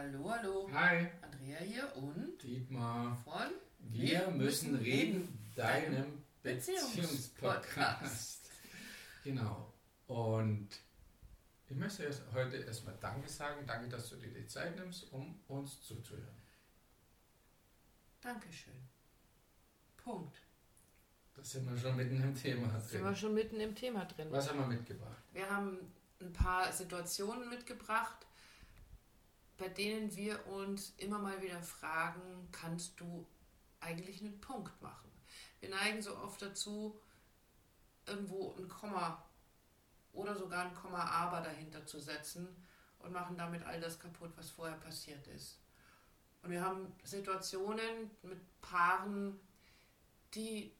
Hallo, hallo. Hi, Andrea hier und Dietmar. von Wir müssen reden, deinem Beziehungspodcast. Genau. Und ich möchte erst heute erstmal Danke sagen. Danke, dass du dir die Zeit nimmst, um uns zuzuhören. Dankeschön. Punkt. Da sind wir schon mitten im Thema Sind wir drin. schon mitten im Thema drin. Was haben wir mitgebracht? Wir haben ein paar Situationen mitgebracht, bei denen wir uns immer mal wieder fragen, kannst du eigentlich einen Punkt machen? Wir neigen so oft dazu, irgendwo ein Komma oder sogar ein Komma aber dahinter zu setzen und machen damit all das kaputt, was vorher passiert ist. Und wir haben Situationen mit Paaren, die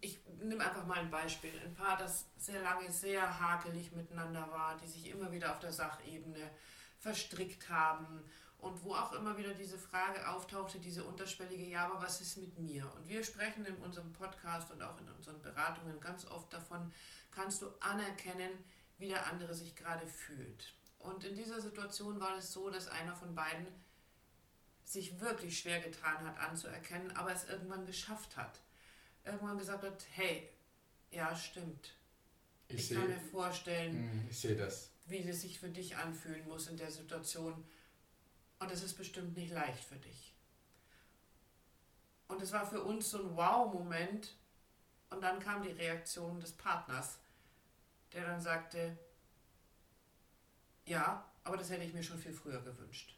ich nehme einfach mal ein Beispiel. Ein Paar, das sehr lange sehr hakelig miteinander war, die sich immer wieder auf der Sachebene verstrickt haben und wo auch immer wieder diese Frage auftauchte, diese unterschwellige, ja, aber was ist mit mir? Und wir sprechen in unserem Podcast und auch in unseren Beratungen ganz oft davon, kannst du anerkennen, wie der andere sich gerade fühlt. Und in dieser Situation war es so, dass einer von beiden sich wirklich schwer getan hat anzuerkennen, aber es irgendwann geschafft hat irgendwann gesagt hat, hey, ja, stimmt. Ich, Ich kann sehe mir vorstellen, Hm, ich sehe das. wie es sich für dich anfühlen muss in der Situation. Und es ist bestimmt nicht leicht für dich. Und es war für uns so ein Wow-Moment. Und dann kam die Reaktion des Partners, der dann sagte, ja, aber das hätte ich mir schon viel früher gewünscht.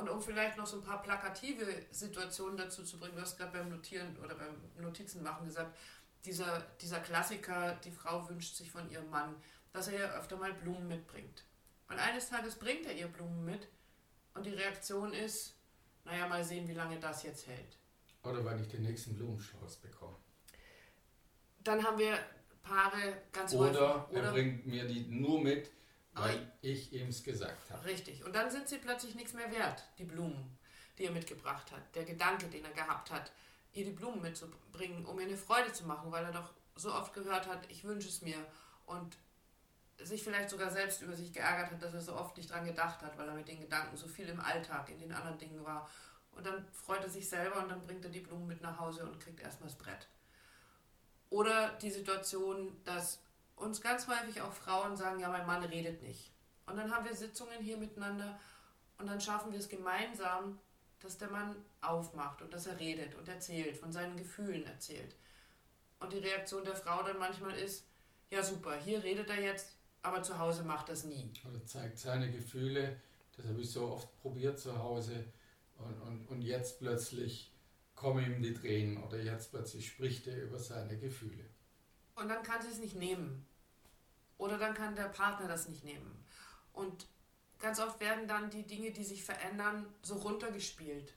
Und um vielleicht noch so ein paar plakative Situationen dazu zu bringen, du hast gerade beim Notieren oder beim Notizenmachen gesagt, dieser, dieser Klassiker, die Frau wünscht sich von ihrem Mann, dass er ihr öfter mal Blumen mitbringt. Und eines Tages bringt er ihr Blumen mit und die Reaktion ist, naja, mal sehen, wie lange das jetzt hält. Oder wann ich den nächsten Blumenstrauß bekomme. Dann haben wir Paare ganz Oder häufig. er bringt mir die nur mit, weil Ei. ich ihm es gesagt habe. Richtig. Und dann sind sie plötzlich nichts mehr wert, die Blumen, die er mitgebracht hat. Der Gedanke, den er gehabt hat, ihr die Blumen mitzubringen, um ihr eine Freude zu machen, weil er doch so oft gehört hat, ich wünsche es mir. Und sich vielleicht sogar selbst über sich geärgert hat, dass er so oft nicht dran gedacht hat, weil er mit den Gedanken so viel im Alltag, in den anderen Dingen war. Und dann freut er sich selber und dann bringt er die Blumen mit nach Hause und kriegt erstmal das Brett. Oder die Situation, dass uns ganz häufig auch Frauen sagen, ja, mein Mann redet nicht. Und dann haben wir Sitzungen hier miteinander und dann schaffen wir es gemeinsam, dass der Mann aufmacht und dass er redet und erzählt, von seinen Gefühlen erzählt. Und die Reaktion der Frau dann manchmal ist, ja super, hier redet er jetzt, aber zu Hause macht das nie. Oder zeigt seine Gefühle. Das habe ich so oft probiert zu Hause. Und, und, und jetzt plötzlich kommen ihm die Tränen. Oder jetzt plötzlich spricht er über seine Gefühle. Und dann kann sie es nicht nehmen. Oder dann kann der Partner das nicht nehmen. Und ganz oft werden dann die Dinge, die sich verändern, so runtergespielt.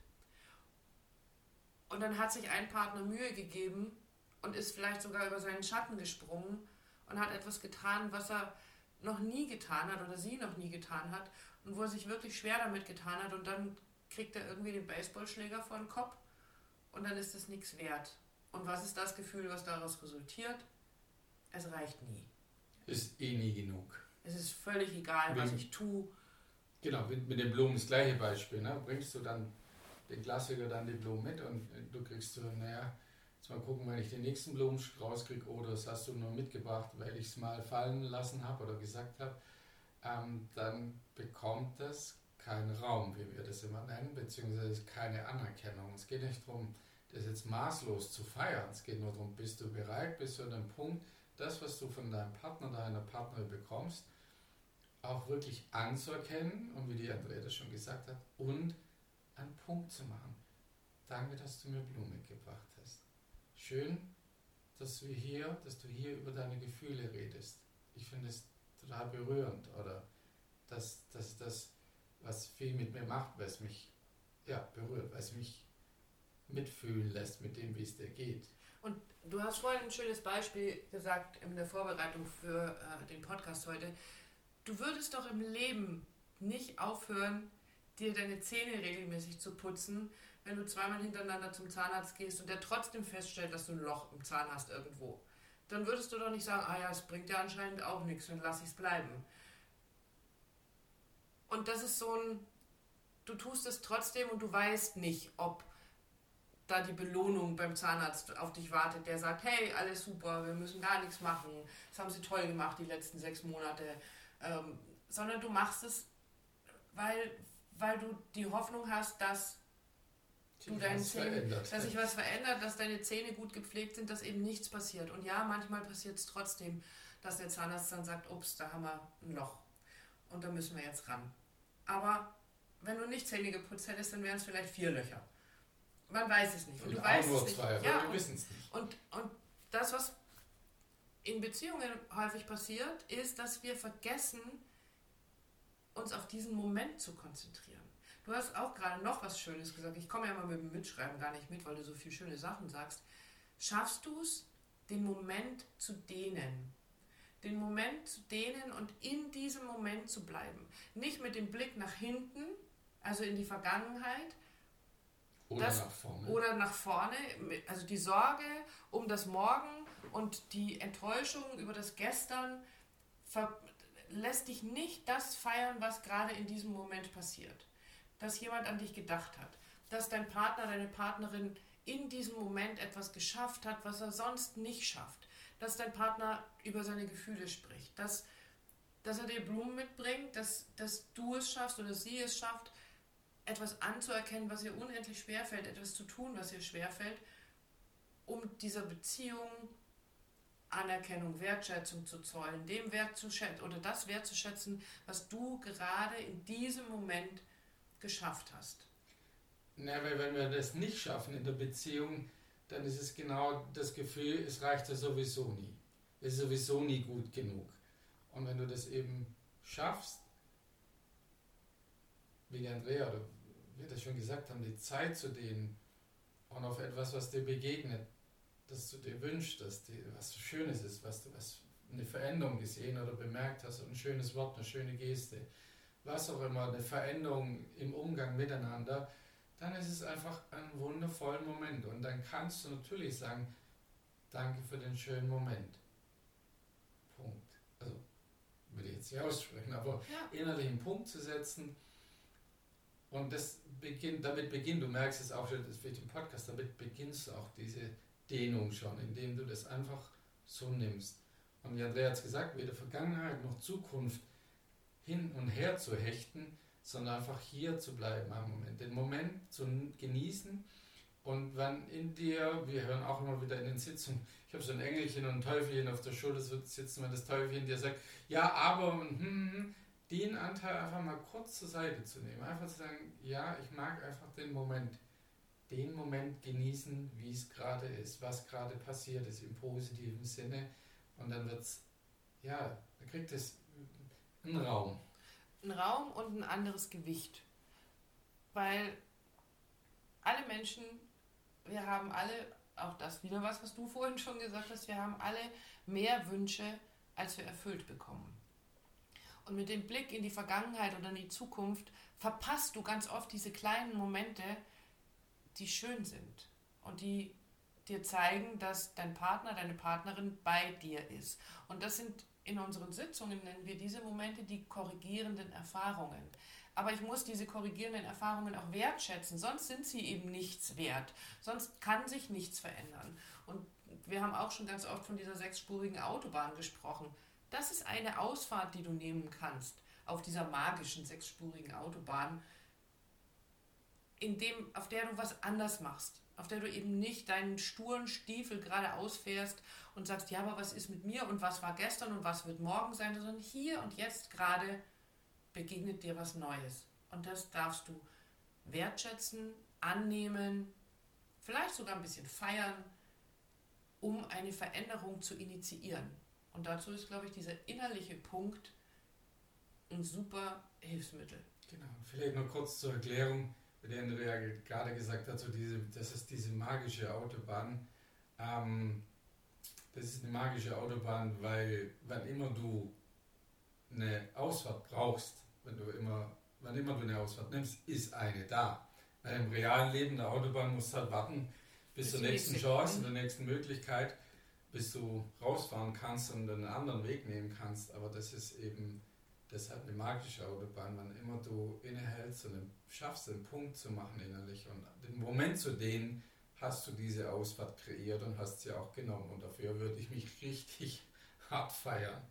Und dann hat sich ein Partner Mühe gegeben und ist vielleicht sogar über seinen Schatten gesprungen und hat etwas getan, was er noch nie getan hat oder sie noch nie getan hat und wo er sich wirklich schwer damit getan hat und dann kriegt er irgendwie den Baseballschläger vor den Kopf und dann ist es nichts wert. Und was ist das Gefühl, was daraus resultiert? Es reicht nie. Ist eh nie genug. Es ist völlig egal, was Wem- ich tue. Genau, mit, mit den Blumen das gleiche Beispiel. Ne? Bringst du dann den Klassiker dann die Blumen mit und äh, du kriegst so, naja, jetzt mal gucken, wenn ich den nächsten Blumenstrauß kriege oder das hast du nur mitgebracht, weil ich es mal fallen lassen habe oder gesagt habe, ähm, dann bekommt das keinen Raum, wie wir das immer nennen, beziehungsweise keine Anerkennung. Es geht nicht darum, das jetzt maßlos zu feiern. Es geht nur darum, bist du bereit, bist du an dem Punkt, das, was du von deinem Partner, deiner Partnerin bekommst, auch wirklich anzuerkennen und wie die Andrea das schon gesagt hat, und einen Punkt zu machen. Danke, dass du mir Blumen mitgebracht hast. Schön, dass wir hier, dass du hier über deine Gefühle redest. Ich finde es total berührend oder dass das, das, was viel mit mir macht, es mich ja, berührt, weil es mich mitfühlen lässt mit dem, wie es dir geht. Du hast vorhin ein schönes Beispiel gesagt in der Vorbereitung für äh, den Podcast heute. Du würdest doch im Leben nicht aufhören, dir deine Zähne regelmäßig zu putzen, wenn du zweimal hintereinander zum Zahnarzt gehst und der trotzdem feststellt, dass du ein Loch im Zahn hast irgendwo. Dann würdest du doch nicht sagen, ah ja, es bringt ja anscheinend auch nichts, dann lass ich es bleiben. Und das ist so ein, du tust es trotzdem und du weißt nicht, ob da die Belohnung beim Zahnarzt auf dich wartet, der sagt, hey, alles super, wir müssen gar nichts machen, das haben sie toll gemacht die letzten sechs Monate, ähm, sondern du machst es, weil, weil du die Hoffnung hast, dass du deine Zähne, dass sich was verändert, dass deine Zähne gut gepflegt sind, dass eben nichts passiert. Und ja, manchmal passiert es trotzdem, dass der Zahnarzt dann sagt, ups, da haben wir ein Loch und da müssen wir jetzt ran. Aber wenn du nicht Zähne geputzt hättest, dann wären es vielleicht vier Löcher. Man weiß es nicht. Und, und du weißt es nicht. Ja, wir wissen es nicht. Und, und das, was in Beziehungen häufig passiert, ist, dass wir vergessen, uns auf diesen Moment zu konzentrieren. Du hast auch gerade noch was Schönes gesagt. Ich komme ja mal mit dem Mitschreiben gar nicht mit, weil du so viele schöne Sachen sagst. Schaffst du es, den Moment zu dehnen? Den Moment zu dehnen und in diesem Moment zu bleiben. Nicht mit dem Blick nach hinten, also in die Vergangenheit, oder das, nach vorne. Oder nach vorne. Also die Sorge um das Morgen und die Enttäuschung über das Gestern lässt dich nicht das feiern, was gerade in diesem Moment passiert dass jemand an dich gedacht hat, dass dein Partner, deine Partnerin in diesem Moment etwas geschafft hat, was er sonst nicht schafft, dass dein Partner über seine Gefühle spricht, dass, dass er dir Blumen mitbringt, dass, dass du es schaffst oder sie es schafft, etwas anzuerkennen, was ihr unendlich schwerfällt, etwas zu tun, was ihr schwerfällt, um dieser Beziehung Anerkennung, Wertschätzung zu zollen, dem Wert zu schätzen oder das wertzuschätzen, was du gerade in diesem Moment geschafft hast? Na, weil wenn wir das nicht schaffen in der Beziehung, dann ist es genau das Gefühl, es reicht ja sowieso nie. Es ist sowieso nie gut genug. Und wenn du das eben schaffst, wie die Andrea oder wir das schon gesagt haben, die Zeit zu dehnen und auf etwas, was dir begegnet, das du dir wünschst, dass dir was Schönes ist, was du was eine Veränderung gesehen oder bemerkt hast, ein schönes Wort, eine schöne Geste, was auch immer, eine Veränderung im Umgang miteinander, dann ist es einfach ein wundervoller Moment. Und dann kannst du natürlich sagen, danke für den schönen Moment. Punkt. Also, will ich jetzt nicht aussprechen, aber ja. innerlich einen Punkt zu setzen. Und das beginnt, damit beginnt, du merkst es auch schon, das wird im Podcast, damit beginnst du auch diese Dehnung schon, indem du das einfach so nimmst. Und wie Andrea hat es gesagt, weder Vergangenheit noch Zukunft hin und her zu hechten, sondern einfach hier zu bleiben am Moment, den Moment zu genießen. Und wenn in dir, wir hören auch immer wieder in den Sitzungen, ich habe so ein Engelchen und ein Teufelchen auf der Schulter sitzen, wenn das Teufelchen dir sagt, ja, aber, hm, hm, den Anteil einfach mal kurz zur Seite zu nehmen. Einfach zu sagen, ja, ich mag einfach den Moment, den Moment genießen, wie es gerade ist, was gerade passiert ist im positiven Sinne. Und dann wird es, ja, dann kriegt es ein Raum. Ein Raum und ein anderes Gewicht. Weil alle Menschen, wir haben alle, auch das wieder was, was du vorhin schon gesagt hast, wir haben alle mehr Wünsche, als wir erfüllt bekommen. Und mit dem Blick in die Vergangenheit oder in die Zukunft verpasst du ganz oft diese kleinen Momente, die schön sind und die dir zeigen, dass dein Partner, deine Partnerin bei dir ist. Und das sind in unseren Sitzungen nennen wir diese Momente die korrigierenden Erfahrungen. Aber ich muss diese korrigierenden Erfahrungen auch wertschätzen, sonst sind sie eben nichts wert. Sonst kann sich nichts verändern. Und wir haben auch schon ganz oft von dieser sechsspurigen Autobahn gesprochen. Das ist eine Ausfahrt, die du nehmen kannst auf dieser magischen sechsspurigen Autobahn, in dem, auf der du was anders machst auf der du eben nicht deinen sturen Stiefel gerade ausfährst und sagst, ja, aber was ist mit mir und was war gestern und was wird morgen sein, sondern hier und jetzt gerade begegnet dir was Neues. Und das darfst du wertschätzen, annehmen, vielleicht sogar ein bisschen feiern, um eine Veränderung zu initiieren. Und dazu ist, glaube ich, dieser innerliche Punkt ein super Hilfsmittel. Genau, vielleicht noch kurz zur Erklärung der Andrea gerade gesagt hat, so diese, das ist diese magische Autobahn. Ähm, das ist eine magische Autobahn, weil wann immer du eine Ausfahrt brauchst, wenn du immer, wann immer du eine Ausfahrt nimmst, ist eine da. Weil im realen Leben der Autobahn musst du halt warten bis, zur nächsten Chance, der nächsten Möglichkeit, bis du rausfahren kannst und einen anderen Weg nehmen kannst. Aber das ist eben deshalb eine magische Autobahn, wann immer du innehältst und schaffst, einen Punkt zu machen innerlich und den Moment zu dehnen, hast du diese Ausfahrt kreiert und hast sie auch genommen. Und dafür würde ich mich richtig hart feiern.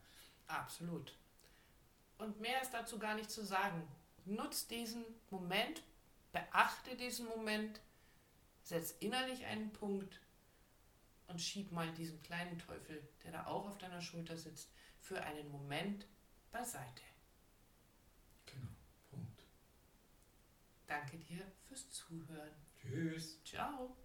Absolut. Und mehr ist dazu gar nicht zu sagen. Nutz diesen Moment, beachte diesen Moment, setz innerlich einen Punkt und schieb mal diesen kleinen Teufel, der da auch auf deiner Schulter sitzt, für einen Moment beiseite. Genau, Punkt. Danke dir fürs Zuhören. Tschüss. Ciao.